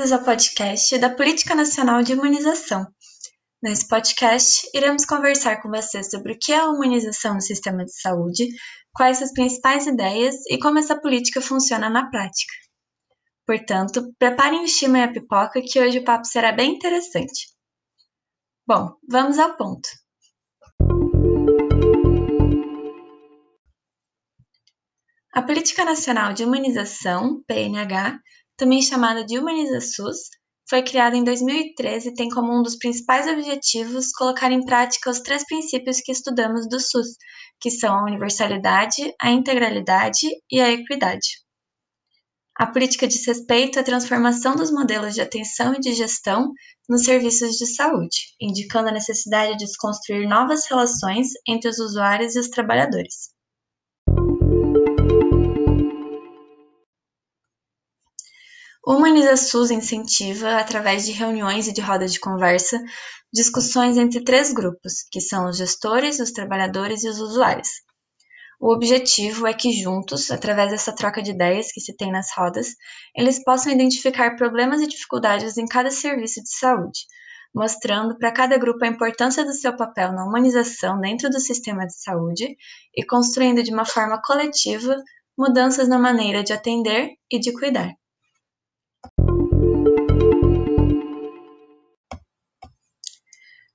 bem-vindos ao podcast da Política Nacional de Imunização. Nesse podcast, iremos conversar com você sobre o que é a humanização no sistema de saúde, quais as principais ideias e como essa política funciona na prática. Portanto, preparem o estima e a pipoca que hoje o papo será bem interessante. Bom, vamos ao ponto. A Política Nacional de Humanização, PNH, também chamada de Humaniza-SUS, foi criada em 2013 e tem como um dos principais objetivos colocar em prática os três princípios que estudamos do SUS, que são a universalidade, a integralidade e a equidade. A política diz respeito à transformação dos modelos de atenção e de gestão nos serviços de saúde, indicando a necessidade de desconstruir novas relações entre os usuários e os trabalhadores. Humaniza SUS incentiva, através de reuniões e de rodas de conversa, discussões entre três grupos, que são os gestores, os trabalhadores e os usuários. O objetivo é que juntos, através dessa troca de ideias que se tem nas rodas, eles possam identificar problemas e dificuldades em cada serviço de saúde, mostrando para cada grupo a importância do seu papel na humanização dentro do sistema de saúde e construindo de uma forma coletiva mudanças na maneira de atender e de cuidar.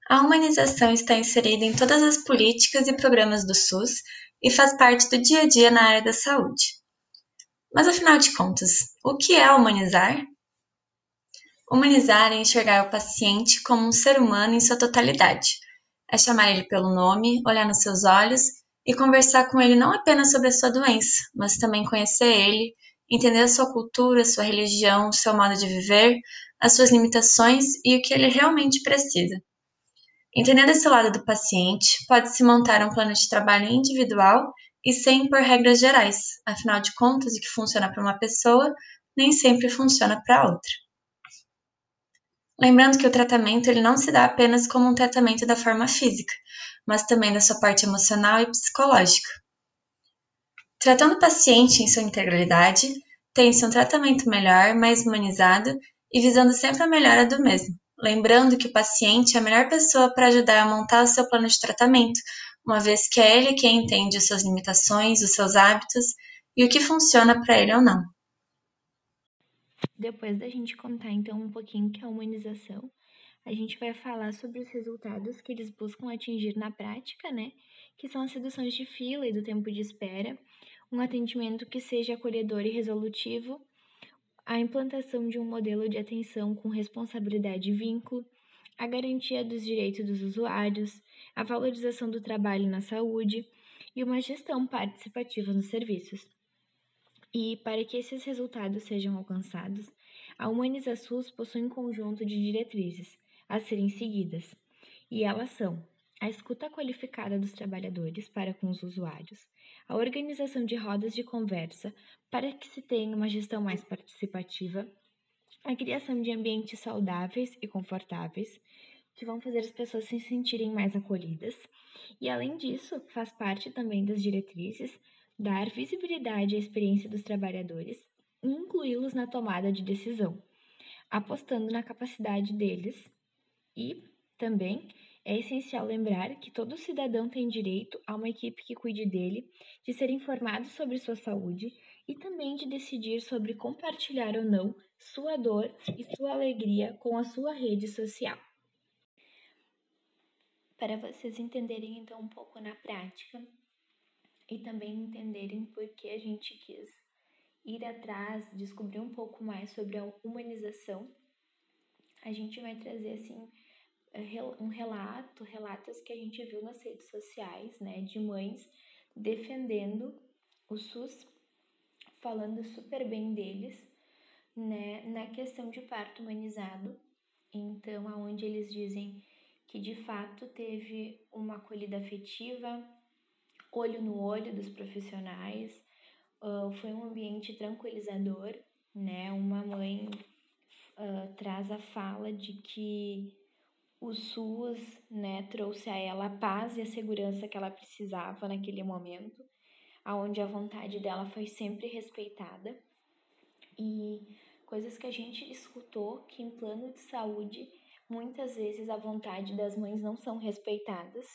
A humanização está inserida em todas as políticas e programas do SUS e faz parte do dia a dia na área da saúde. Mas afinal de contas, o que é humanizar? Humanizar é enxergar o paciente como um ser humano em sua totalidade. É chamar ele pelo nome, olhar nos seus olhos e conversar com ele não apenas sobre a sua doença, mas também conhecer ele, entender a sua cultura, sua religião, seu modo de viver, as suas limitações e o que ele realmente precisa. Entendendo esse lado do paciente, pode-se montar um plano de trabalho individual e sem impor regras gerais, afinal de contas, o que funciona para uma pessoa nem sempre funciona para outra. Lembrando que o tratamento ele não se dá apenas como um tratamento da forma física, mas também da sua parte emocional e psicológica. Tratando o paciente em sua integralidade, tem-se um tratamento melhor, mais humanizado e visando sempre a melhora do mesmo, lembrando que o paciente é a melhor pessoa para ajudar a montar o seu plano de tratamento, uma vez que é ele quem entende as suas limitações, os seus hábitos e o que funciona para ele ou não. Depois da gente contar então um pouquinho que é a humanização, a gente vai falar sobre os resultados que eles buscam atingir na prática, né? Que são as reduções de fila e do tempo de espera, um atendimento que seja acolhedor e resolutivo, a implantação de um modelo de atenção com responsabilidade e vínculo, a garantia dos direitos dos usuários, a valorização do trabalho na saúde e uma gestão participativa nos serviços. E para que esses resultados sejam alcançados, a Humaniza SUS possui um conjunto de diretrizes a serem seguidas, e elas são a escuta qualificada dos trabalhadores para com os usuários, a organização de rodas de conversa para que se tenha uma gestão mais participativa, a criação de ambientes saudáveis e confortáveis, que vão fazer as pessoas se sentirem mais acolhidas, e além disso, faz parte também das diretrizes dar visibilidade à experiência dos trabalhadores e incluí-los na tomada de decisão, apostando na capacidade deles e também é essencial lembrar que todo cidadão tem direito a uma equipe que cuide dele, de ser informado sobre sua saúde e também de decidir sobre compartilhar ou não sua dor e sua alegria com a sua rede social. Para vocês entenderem então um pouco na prática e também entenderem por que a gente quis ir atrás, descobrir um pouco mais sobre a humanização, a gente vai trazer assim um relato, relatos que a gente viu nas redes sociais, né, de mães defendendo o SUS, falando super bem deles, né, na questão de parto humanizado. Então, aonde eles dizem que de fato teve uma acolhida afetiva, olho no olho dos profissionais, foi um ambiente tranquilizador, né? Uma mãe uh, traz a fala de que o SUS né, trouxe a ela a paz e a segurança que ela precisava naquele momento, aonde a vontade dela foi sempre respeitada. E coisas que a gente escutou que em plano de saúde muitas vezes a vontade das mães não são respeitadas,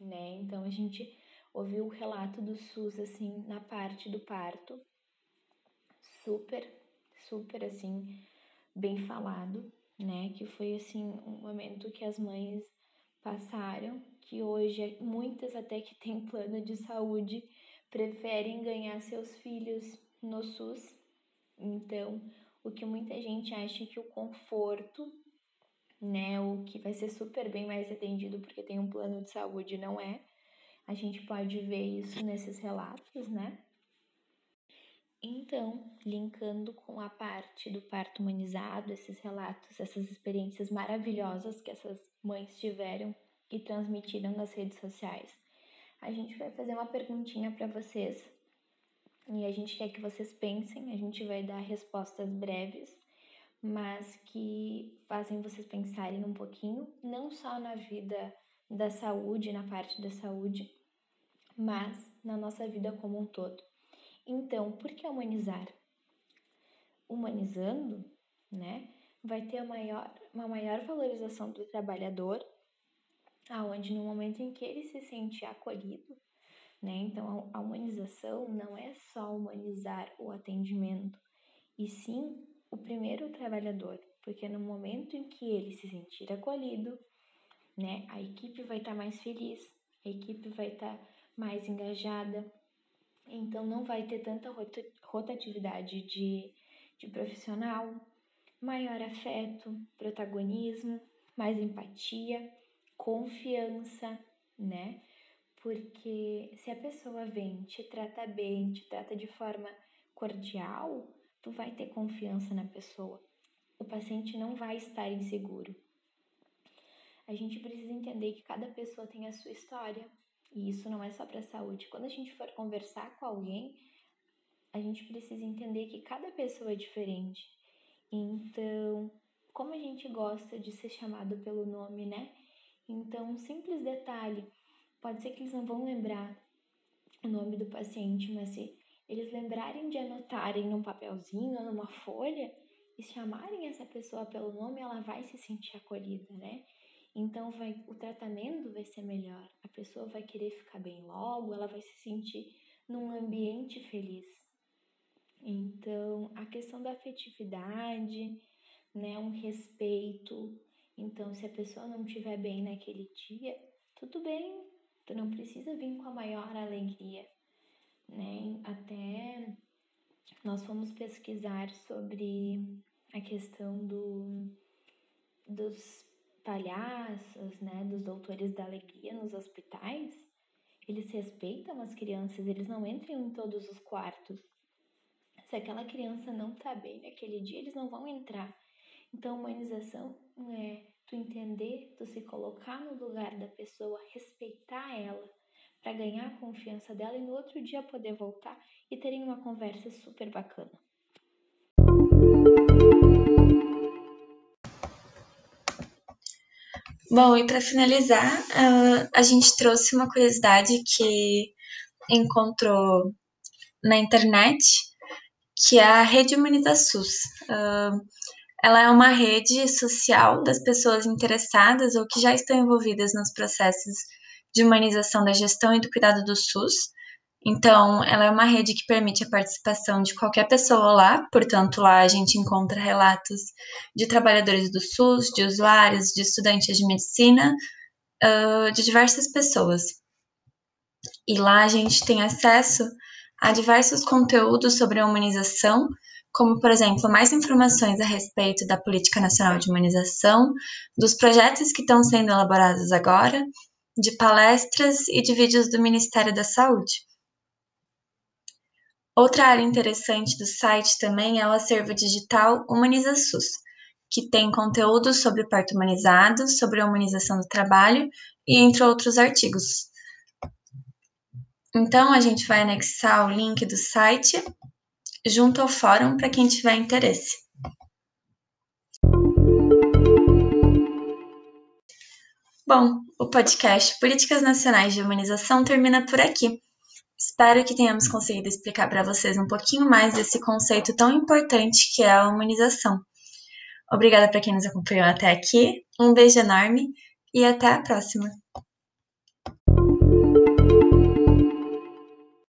né? Então a gente ouviu o relato do SUS assim na parte do parto, super, super assim bem falado, né? Que foi assim um momento que as mães passaram, que hoje muitas até que têm plano de saúde preferem ganhar seus filhos no SUS. Então, o que muita gente acha que o conforto, né, o que vai ser super bem mais atendido porque tem um plano de saúde, não é. A gente pode ver isso nesses relatos, né? Então, linkando com a parte do parto humanizado, esses relatos, essas experiências maravilhosas que essas mães tiveram e transmitiram nas redes sociais, a gente vai fazer uma perguntinha para vocês e a gente quer que vocês pensem. A gente vai dar respostas breves, mas que fazem vocês pensarem um pouquinho, não só na vida da saúde, na parte da saúde, mas na nossa vida como um todo. Então, por que humanizar? Humanizando, né, vai ter maior, uma maior valorização do trabalhador, aonde no momento em que ele se sente acolhido, né? Então, a humanização não é só humanizar o atendimento, e sim o primeiro trabalhador, porque no momento em que ele se sentir acolhido, né, a equipe vai estar tá mais feliz, a equipe vai estar tá mais engajada, então não vai ter tanta rotatividade de, de profissional, maior afeto, protagonismo, mais empatia, confiança, né? Porque se a pessoa vem, te trata bem, te trata de forma cordial, tu vai ter confiança na pessoa. O paciente não vai estar inseguro. A gente precisa entender que cada pessoa tem a sua história, e isso não é só para a saúde. Quando a gente for conversar com alguém, a gente precisa entender que cada pessoa é diferente. Então, como a gente gosta de ser chamado pelo nome, né? Então, um simples detalhe, pode ser que eles não vão lembrar o nome do paciente, mas se eles lembrarem de anotarem num papelzinho ou numa folha e chamarem essa pessoa pelo nome, ela vai se sentir acolhida, né? Então vai, o tratamento vai ser melhor, a pessoa vai querer ficar bem logo, ela vai se sentir num ambiente feliz. Então, a questão da afetividade, né, um respeito. Então, se a pessoa não estiver bem naquele dia, tudo bem, tu não precisa vir com a maior alegria, né? Até nós fomos pesquisar sobre a questão do, dos palhaços, né, dos doutores da alegria nos hospitais, eles respeitam as crianças, eles não entram em todos os quartos. Se aquela criança não tá bem naquele dia, eles não vão entrar. Então, humanização é tu entender, tu se colocar no lugar da pessoa, respeitar ela, para ganhar a confiança dela e no outro dia poder voltar e terem uma conversa super bacana. Bom, e para finalizar, uh, a gente trouxe uma curiosidade que encontrou na internet, que é a Rede Humanizasus. Uh, ela é uma rede social das pessoas interessadas ou que já estão envolvidas nos processos de humanização da gestão e do cuidado do SUS, então, ela é uma rede que permite a participação de qualquer pessoa lá, portanto, lá a gente encontra relatos de trabalhadores do SUS, de usuários, de estudantes de medicina, uh, de diversas pessoas. E lá a gente tem acesso a diversos conteúdos sobre a humanização, como, por exemplo, mais informações a respeito da Política Nacional de Humanização, dos projetos que estão sendo elaborados agora, de palestras e de vídeos do Ministério da Saúde. Outra área interessante do site também é o acervo digital Humaniza SUS, que tem conteúdos sobre parto humanizado, sobre a humanização do trabalho e entre outros artigos. Então, a gente vai anexar o link do site junto ao fórum para quem tiver interesse. Bom, o podcast Políticas Nacionais de Humanização termina por aqui. Espero que tenhamos conseguido explicar para vocês um pouquinho mais desse conceito tão importante que é a humanização. Obrigada para quem nos acompanhou até aqui, um beijo enorme e até a próxima!